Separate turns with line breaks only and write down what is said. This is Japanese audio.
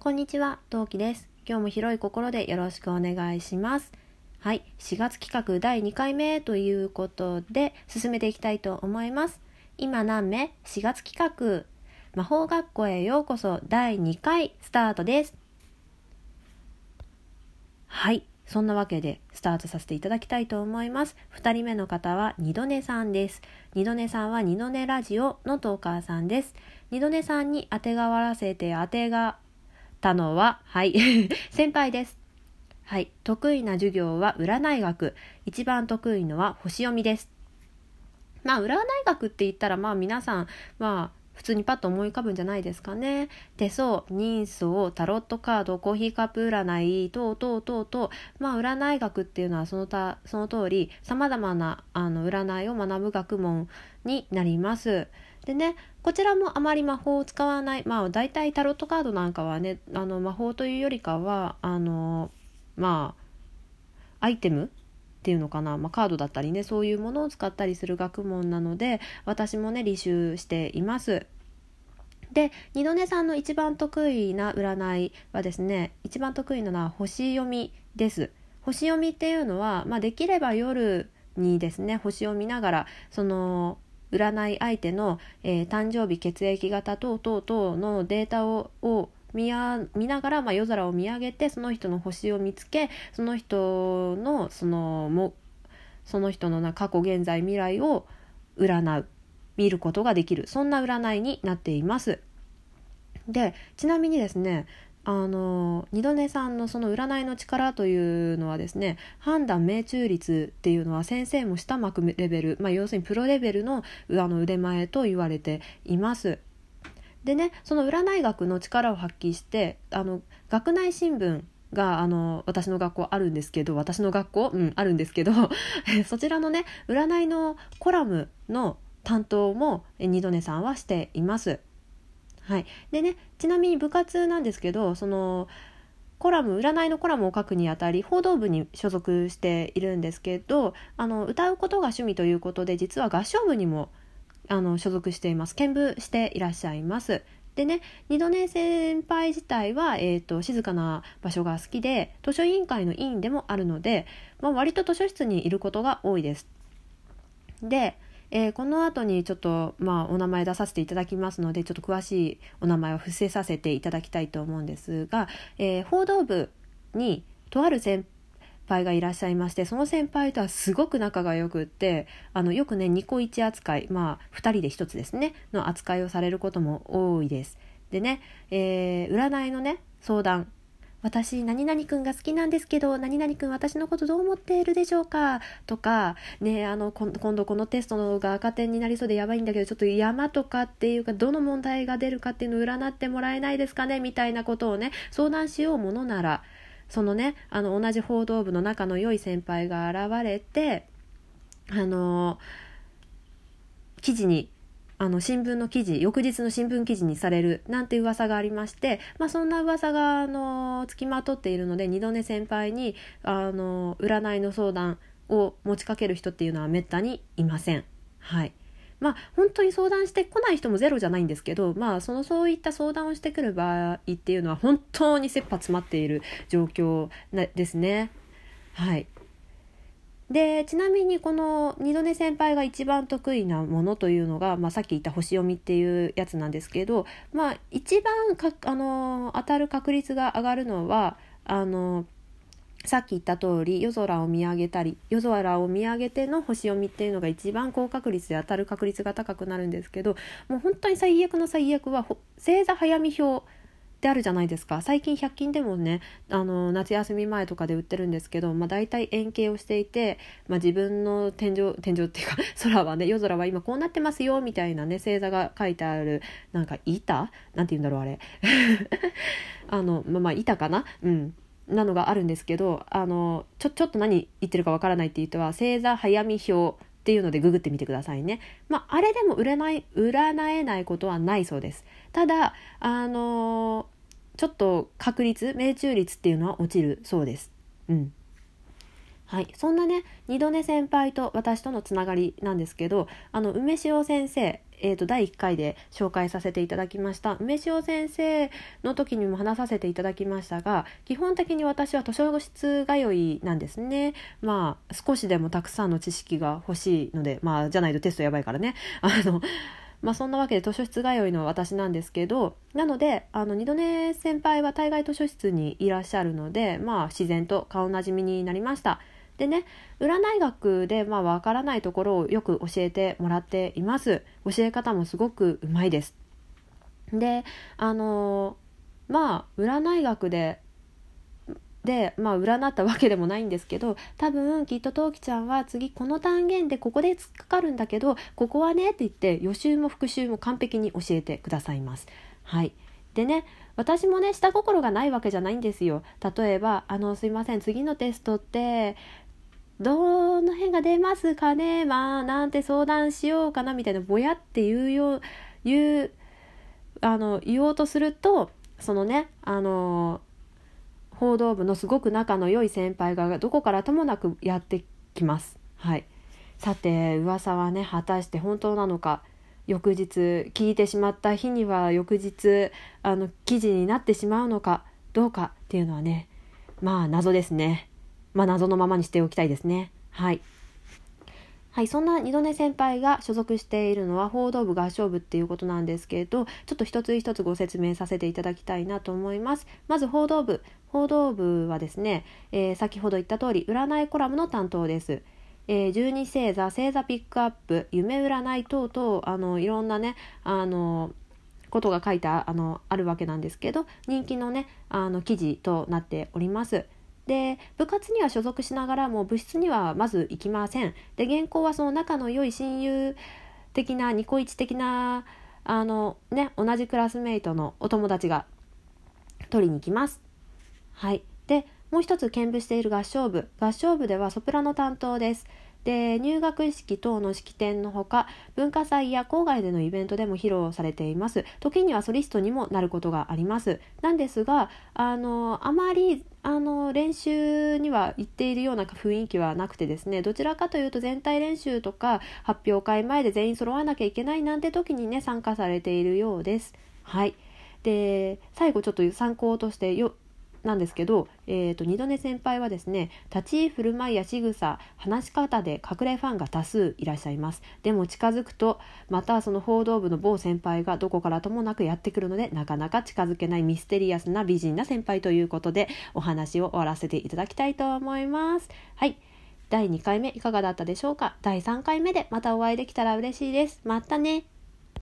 こんにちは、トウキです。今日も広い心でよろしくお願いします。はい、4月企画第2回目ということで進めていきたいと思います。今何目 ?4 月企画魔法学校へようこそ第2回スタートです。はい、そんなわけでスタートさせていただきたいと思います。2人目の方は二度寝さんです。二度寝さんは二度寝ラジオのトーカーさんです。二度寝さんに当てがわらせて当てがたのは、はい、先輩です。はい、得意な授業は占い学。一番得意のは星読みです。まあ、占い学って言ったら、まあ皆さん、まあ、普通にパッと思い浮かぶんじゃないですかね。手相、人相、タロットカード、コーヒーカップ占い、等々等々、まあ占い学っていうのはそのたその通り、様々なあの占いを学ぶ学問になります。でね、こちらもあまり魔法を使わない、まあ大体タロットカードなんかはね、あの魔法というよりかは、あの、まあ、アイテムっていうのかな、まあ、カードだったりねそういうものを使ったりする学問なので私もね履修しています。で二度寝さんの一番得意な占いはですね一番得意なのは星読みです。星読みっていうのは、まあ、できれば夜にですね星を見ながらその占い相手の、えー誕生日血液型等々等のデータをを見ながら、まあ、夜空を見上げてその人の星を見つけその人のそのもその人の過去現在未来を占う見ることができるそんな占いになっています。でちなみにですねあの二度寝さんのその占いの力というのはですね判断命中率っていうのは先生も下巻くレベル、まあ、要するにプロレベルのあの腕前と言われています。でねその占い学の力を発揮してあの学内新聞があの私の学校あるんですけど私の学校？うんあるんですけど そちらのね占いのコラムの担当も二度寝さんはしています。はい、でねちなみに部活なんですけどそのコラム占いのコラムを書くにあたり報道部に所属しているんですけどあの歌うことが趣味ということで実は合唱部にもあの所属しています兼部していらっしゃいます。でね二度寝先輩自体は、えー、と静かな場所が好きで図書委員会の委員でもあるので、まあ、割と図書室にいることが多いです。で、えーこの後にちょっと、まあ、お名前出させていただきますのでちょっと詳しいお名前を伏せさせていただきたいと思うんですが、えー報道部にとある先輩がいらっしゃいましてその先輩とはすごく仲が良くってあのよくね2個1扱いまあ2人で1つですねの扱いをされることも多いです。でね、えー占いのね相談私何々くんが好きなんですけど何々くん私のことどう思っているでしょうか？とかねあの今度このテストのが赤点になりそうでやばいんだけどちょっと山とかっていうかどの問題が出るかっていうのを占ってもらえないですかね？みたいなことをね相談しようものならそのねあの同じ報道部の仲の良い先輩が現れてあの記事にあの新聞の記事翌日の新聞記事にされるなんて噂がありまして、まあ、そんな噂があのつきまとっているので二度寝先輩にあの占いの相談を持ちかける人っていうのはめったにいません。はいまあ、本当に相談してこない人もゼロじゃないんですけど、まあ、そのそういった相談をしてくる場合っていうのは本当に切羽詰まっている状況ですね。はい、でちなみにこの二度寝先輩が一番得意なものというのが、まあ、さっき言った星読みっていうやつなんですけど、まあ、一番かあの当たる確率が上がるのはあのさっき言った通り夜空を見上げたり夜空を見上げての星読みっていうのが一番高確率で当たる確率が高くなるんですけどもう本当に最悪の最悪は星座早見表ってあるじゃないですか。最近100均でもねあの夏休み前とかで売ってるんですけど、まあ、大体円形をしていて、まあ、自分の天井天井っていうか 空はね夜空は今こうなってますよみたいなね星座が書いてあるなんか板？なんて言うんだろうあれ。あのまあまあ板かな？うん。なのがあるんですけどあのちょちょっと何言ってるかわからないっていう人は星座早見表っていうのでググってみてくださいね。まあ、あれでも占い占えないことはないそうです。ただあのちょっと確率命中率っていうのは落ちるそうです。うんはい、そんなね二度寝先輩と私とのつながりなんですけどあの梅塩先生、えー、と第1回で紹介させていただきました。梅塩先生の時にも話させていただきましたが基本的に私は図書室通いなんですね。まあ少しでもたくさんの知識が欲しいのでまあじゃないとテストやばいからね。あのまあそんなわけで図書室通いの私なんですけどなのであの二度寝先輩は大概図書室にいらっしゃるのでまあ自然と顔なじみになりました。でね占い学でまあ分からないところをよく教えてもらっています。教え方もすごくうまいです。であのまあ占い学ででまあ占ったわけでもないんですけど多分きっと陶器ちゃんは次この単元でここで突っかかるんだけどここはねって言って予習も復習も完璧に教えてくださいます。はい。でね私もね下心がないわけじゃないんですよ。例えば「あのすいません次のテストってどの辺が出ますかねまあなんて相談しようかなみたいなぼやって言うよう言うあの言おうとするとそのねあの報道部のすごく仲の良い先輩がどこからともなくやってきます。はい、さて噂はね果たして本当なのか翌日聞いてしまった日には翌日あの記事になってしまうのかどうかっていうのはねまあ謎ですね。まあ、謎のままにしておきたいですね。はい。はい、そんな二度寝先輩が所属しているのは報道部合唱部っていうことなんですけどちょっと一つ一つご説明させていただきたいなと思いますまず報道部報道部はですね、えー、先ほど言った通り占いコラムの担当ですえー、12星座星座ピックアップ夢占い等々あのいろんなねあのことが書いてあのあるわけなんですけど人気のねあの記事となっております。で部活には所属しながらも部室にはまず行きません。で原稿はその仲の良い親友的なニコイチ的なあのね同じクラスメイトのお友達が取りに行きます。はい。でもう一つ兼部している合唱部。合唱部ではソプラノ担当です。で入学式等の式典のほか文化祭や郊外でのイベントでも披露されています。時にはソリストにもなることがあります。なんですがあのあまりあの練習には行っているような雰囲気はなくてですねどちらかというと全体練習とか発表会前で全員揃わなきゃいけないなんて時にね参加されているようです。はい。で最後ちょっと参考としてよなんですけど、えーと、二度寝先輩はですね立ち居振る舞いや仕草話し方で隠れファンが多数いらっしゃいます。でも近づくとまたその報道部の某先輩がどこからともなくやってくるのでなかなか近づけないミステリアスな美人な先輩ということでお話を終わらせていただきたいと思います。はい。第2回目いかがだったでしょうか？第3回目でまたお会いできたら嬉しいです。またね。